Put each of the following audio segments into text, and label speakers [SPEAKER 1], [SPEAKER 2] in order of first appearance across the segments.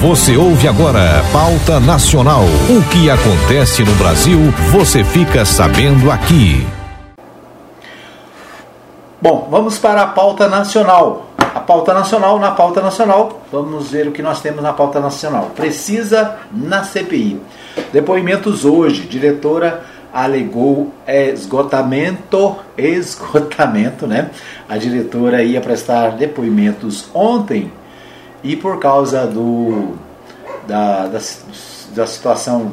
[SPEAKER 1] Você ouve agora Pauta Nacional. O que acontece no Brasil, você fica sabendo aqui.
[SPEAKER 2] Bom, vamos para a pauta nacional. A pauta nacional, na pauta nacional, vamos ver o que nós temos na pauta nacional. Precisa na CPI. Depoimentos hoje. Diretora alegou esgotamento, esgotamento, né? A diretora ia prestar depoimentos ontem e por causa do da, da, da situação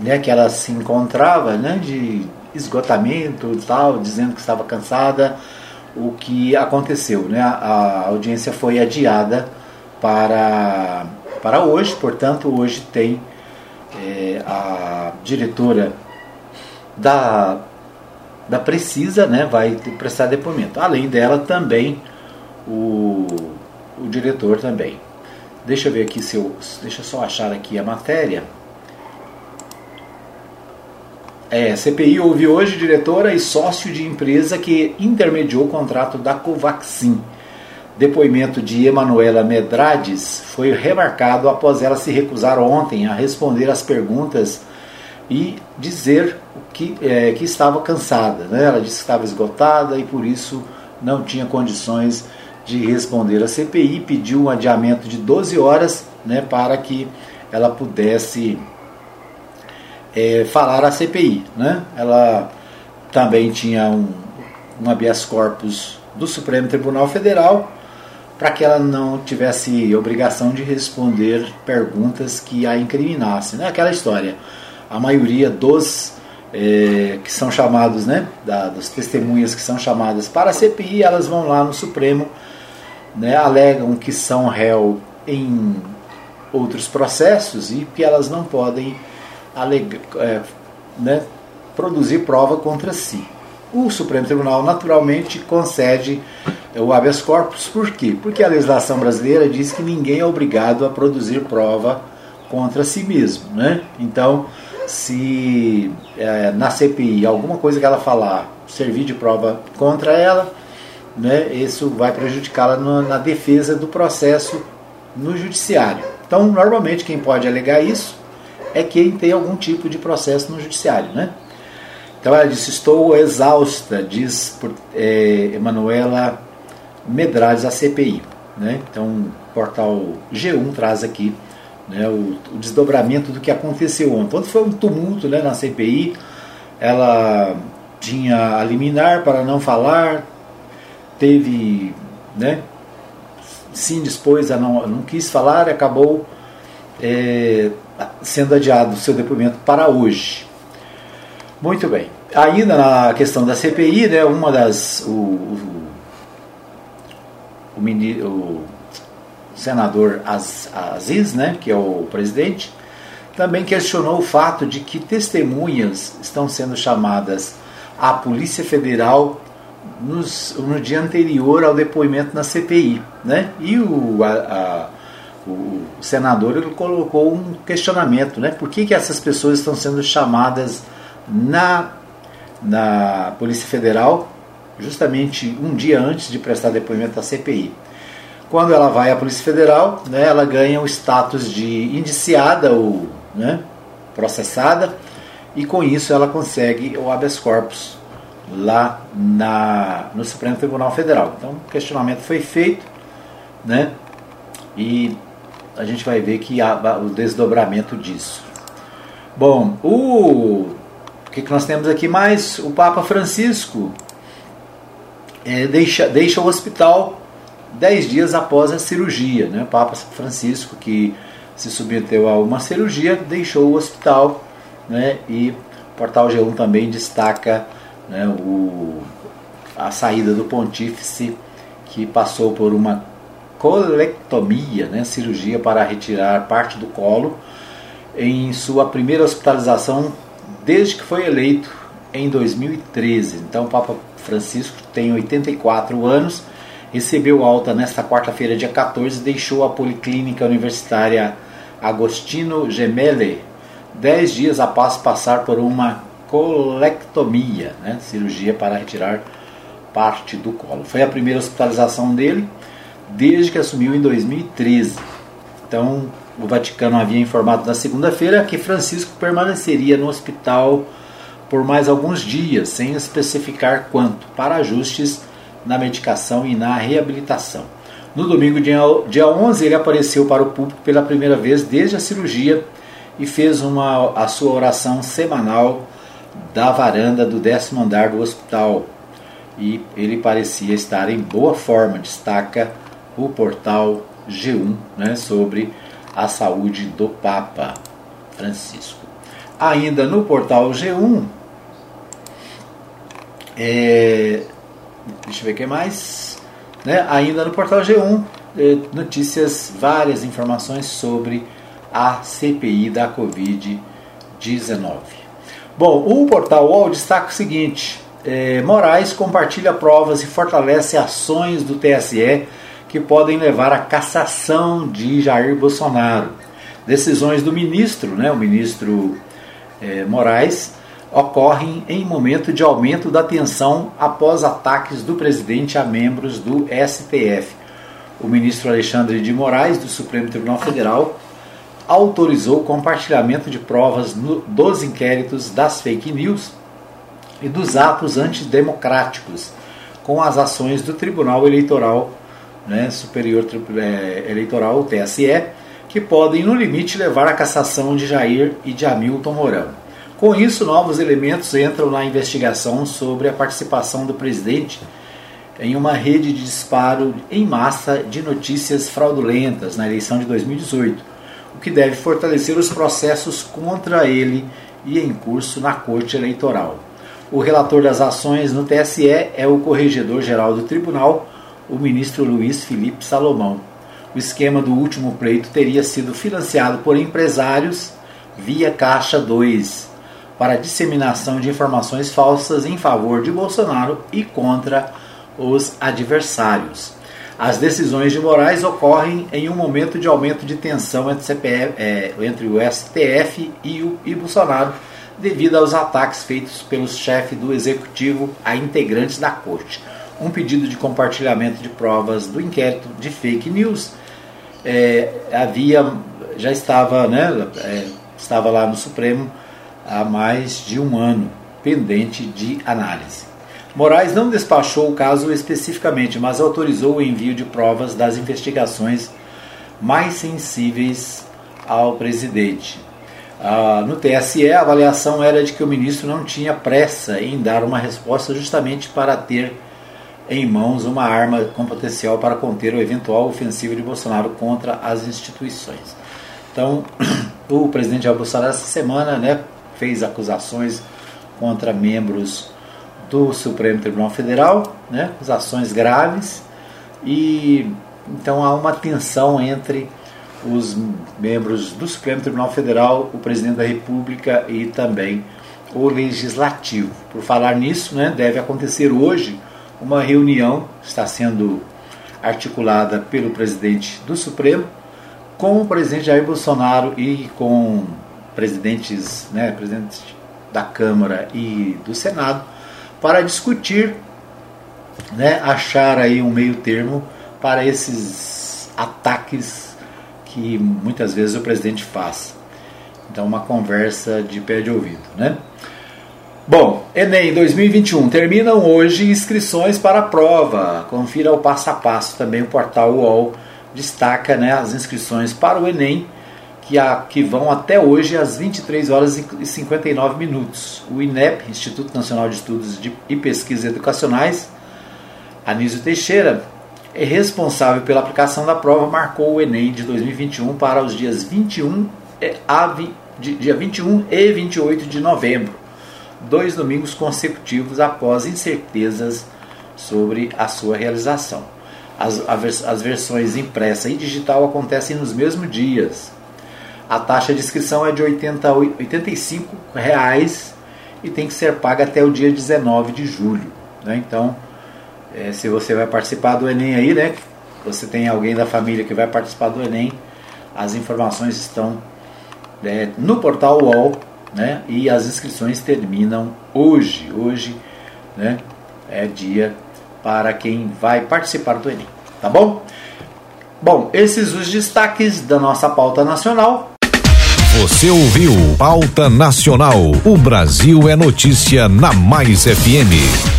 [SPEAKER 2] né, que ela se encontrava, né, de esgotamento e tal, dizendo que estava cansada, o que aconteceu, né? A, audiência foi adiada para para hoje, portanto, hoje tem é, a diretora da, da Precisa né, vai prestar depoimento. Além dela, também o, o diretor também. Deixa eu ver aqui se eu. Deixa eu só achar aqui a matéria. É, CPI ouve hoje diretora e sócio de empresa que intermediou o contrato da Covaxin depoimento de Emanuela Medrades foi remarcado após ela se recusar ontem a responder às perguntas e dizer que, é, que estava cansada. Né? Ela disse que estava esgotada e por isso não tinha condições de responder à CPI, pediu um adiamento de 12 horas né, para que ela pudesse é, falar à CPI. Né? Ela também tinha um, um habeas corpus do Supremo Tribunal Federal para que ela não tivesse obrigação de responder perguntas que a incriminassem. Né? Aquela história. A maioria dos é, que são chamados, né, da, das testemunhas que são chamadas para a CPI, elas vão lá no Supremo, né, alegam que são réu em outros processos e que elas não podem alega, é, né, produzir prova contra si. O Supremo Tribunal naturalmente concede o habeas corpus, por quê? Porque a legislação brasileira diz que ninguém é obrigado a produzir prova contra si mesmo. Né? Então, se é, na CPI alguma coisa que ela falar servir de prova contra ela, né, isso vai prejudicá-la na defesa do processo no judiciário. Então, normalmente, quem pode alegar isso é quem tem algum tipo de processo no judiciário. Né? Então, ela disse: Estou exausta, diz por, é, Emanuela Medrades a CPI. Né? Então, o portal G1 traz aqui né, o, o, desdobramento do que aconteceu ontem. Ontem foi um tumulto né, na CPI, ela tinha a liminar para não falar, teve, né, sim dispôs a não, não quis falar, acabou é, sendo adiado o seu depoimento para hoje. Muito bem. Ainda na questão da CPI, né, uma das. O, o, o, o senador Aziz, né, que é o presidente, também questionou o fato de que testemunhas estão sendo chamadas à Polícia Federal nos, no dia anterior ao depoimento na CPI. Né? E o, a, a, o senador ele colocou um questionamento: né? por que, que essas pessoas estão sendo chamadas na, na Polícia Federal justamente um dia antes de prestar depoimento à CPI. Quando ela vai à Polícia Federal, né, ela ganha o status de indiciada ou né, processada e com isso ela consegue o habeas corpus lá na, no Supremo Tribunal Federal. Então o questionamento foi feito né, e a gente vai ver que há o desdobramento disso. Bom, o, o que, que nós temos aqui mais? O Papa Francisco é, deixa, deixa o hospital dez dias após a cirurgia. Né? O Papa Francisco, que se submeteu a uma cirurgia, deixou o hospital né? e o Portal G1 também destaca né, o, a saída do pontífice que passou por uma colectomia, né, cirurgia para retirar parte do colo, em sua primeira hospitalização desde que foi eleito em 2013. Então, o Papa Francisco tem 84 anos, recebeu alta nesta quarta-feira, dia 14, deixou a Policlínica Universitária Agostino Gemelli, 10 dias após passar por uma colectomia, né, cirurgia para retirar parte do colo. Foi a primeira hospitalização dele desde que assumiu em 2013. Então, o Vaticano havia informado na segunda-feira que Francisco permaneceria no hospital por mais alguns dias, sem especificar quanto, para ajustes na medicação e na reabilitação. No domingo, dia, dia 11, ele apareceu para o público pela primeira vez desde a cirurgia e fez uma, a sua oração semanal da varanda do décimo andar do hospital. E ele parecia estar em boa forma, destaca o portal G1 né, sobre a saúde do Papa Francisco. Ainda no portal G1, é, deixa eu ver o que mais. Né? Ainda no portal G1, é, notícias, várias informações sobre a CPI da Covid-19. Bom, o portal UOL destaca o seguinte: é, Moraes compartilha provas e fortalece ações do TSE que podem levar à cassação de Jair Bolsonaro. Decisões do ministro, né, o ministro é, Moraes, ocorrem em momento de aumento da tensão após ataques do presidente a membros do STF. O ministro Alexandre de Moraes, do Supremo Tribunal Federal, autorizou o compartilhamento de provas no, dos inquéritos das fake news e dos atos antidemocráticos com as ações do Tribunal Eleitoral né, Superior é, Eleitoral, o TSE, que podem, no limite, levar à cassação de Jair e de Hamilton Mourão. Com isso, novos elementos entram na investigação sobre a participação do presidente em uma rede de disparo em massa de notícias fraudulentas na eleição de 2018, o que deve fortalecer os processos contra ele e em curso na Corte Eleitoral. O relator das ações no TSE é o corregedor-geral do tribunal, o ministro Luiz Felipe Salomão. O esquema do último pleito teria sido financiado por empresários via Caixa 2 para disseminação de informações falsas em favor de Bolsonaro e contra os adversários. As decisões de Moraes ocorrem em um momento de aumento de tensão entre, CPF, é, entre o STF e, o, e Bolsonaro, devido aos ataques feitos pelos chefes do executivo a integrantes da corte. Um pedido de compartilhamento de provas do inquérito de fake news é, havia já estava, né, é, estava lá no Supremo há mais de um ano, pendente de análise. Moraes não despachou o caso especificamente, mas autorizou o envio de provas das investigações mais sensíveis ao presidente. Ah, no TSE, a avaliação era de que o ministro não tinha pressa em dar uma resposta justamente para ter em mãos uma arma com potencial para conter o eventual ofensivo de Bolsonaro contra as instituições. Então, o presidente Bolsonaro essa semana né, fez acusações contra membros do Supremo Tribunal Federal, né, acusações graves, e então há uma tensão entre os membros do Supremo Tribunal Federal, o presidente da República e também o Legislativo. Por falar nisso, né, deve acontecer hoje uma reunião, está sendo articulada pelo presidente do Supremo, com o presidente Jair Bolsonaro e com presidentes, né, presidentes da Câmara e do Senado, para discutir, né, achar aí um meio termo para esses ataques que muitas vezes o presidente faz. Então, uma conversa de pé de ouvido, né? Bom, Enem 2021 terminam hoje inscrições para a prova. Confira o passo a passo também o portal UOL destaca né, as inscrições para o Enem que, que vão até hoje às 23 horas e 59 minutos. O INEP, Instituto Nacional de Estudos de, e Pesquisas Educacionais, Anísio Teixeira, é responsável pela aplicação da prova, marcou o Enem de 2021 para os dias 21 a, dia 21 e 28 de novembro, dois domingos consecutivos após incertezas sobre a sua realização. As, as versões impressa e digital acontecem nos mesmos dias. A taxa de inscrição é de 85 reais e tem que ser paga até o dia 19 de julho. Né? Então, é, se você vai participar do Enem aí, né? Você tem alguém da família que vai participar do Enem, as informações estão é, no portal UOL, né? E as inscrições terminam hoje. Hoje, né? É dia para quem vai participar do Enem, tá bom? Bom, esses os destaques da nossa pauta nacional.
[SPEAKER 1] Você ouviu Pauta Nacional. O Brasil é notícia na Mais FM.